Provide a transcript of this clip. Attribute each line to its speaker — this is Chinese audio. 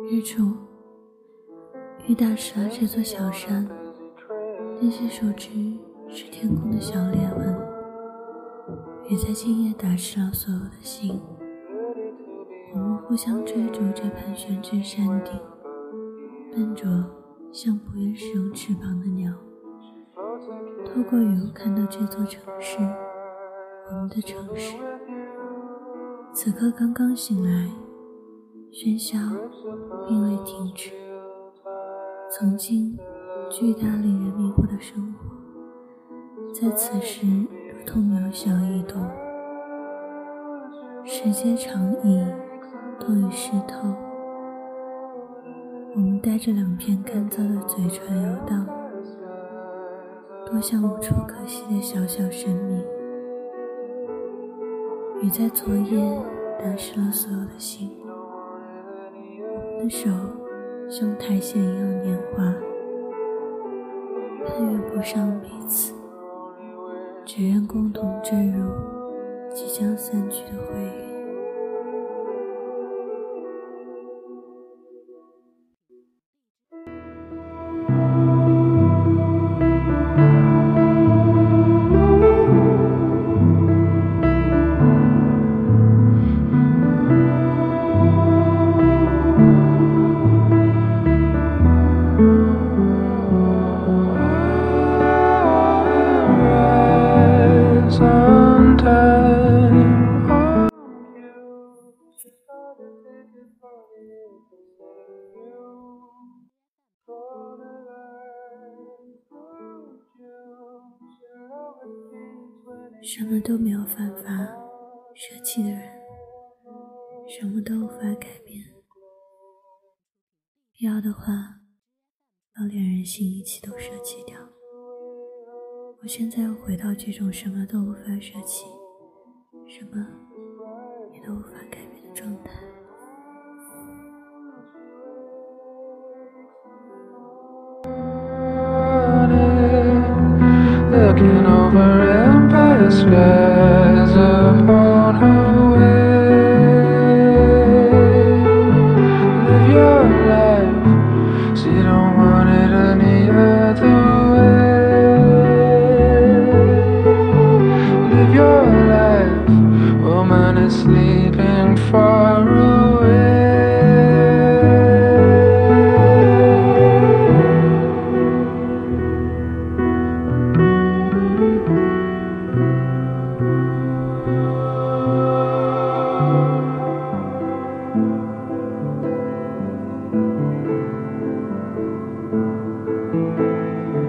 Speaker 1: 日出，雨打湿了这座小山，那些树枝是天空的小裂纹。雨在今夜打湿了所有的心，我们互相追逐着盘旋至山顶，笨拙像不愿使用翅膀的鸟。透过雨，看到这座城市，我们的城市。此刻刚刚醒来。喧嚣并未停止，曾经巨大令人迷惑的生活，在此时如同渺小一动。时间长椅都已湿透，我们带着两片干燥的嘴唇游荡，多像无处可栖的小小生命。雨在昨夜打湿了所有的心。的手像苔藓一样年华，攀越不上彼此，只愿共同坠入即将散去的回忆。什么都没有办法舍弃的人，什么都无法改变。要的话，要连人心一起都舍弃掉。我现在又回到这种什么都无法舍弃，什么也都无法改变的状态。sky.